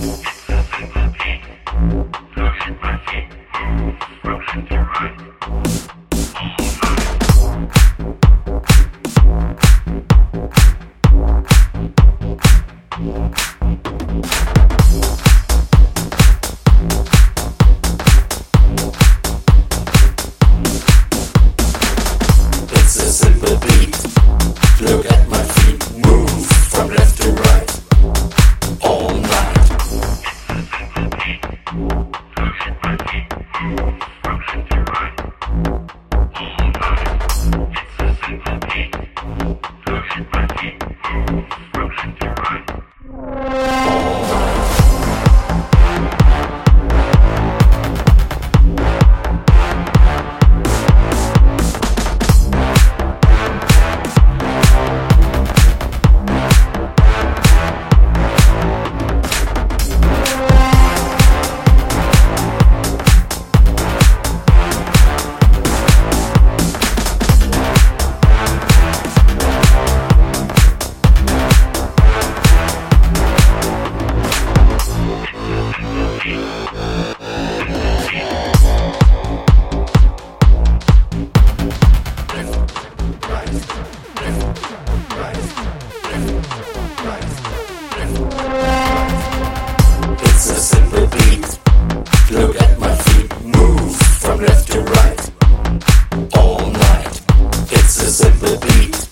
Bye. Bye. Look at my feet move from left to right all night. It's a simple beat.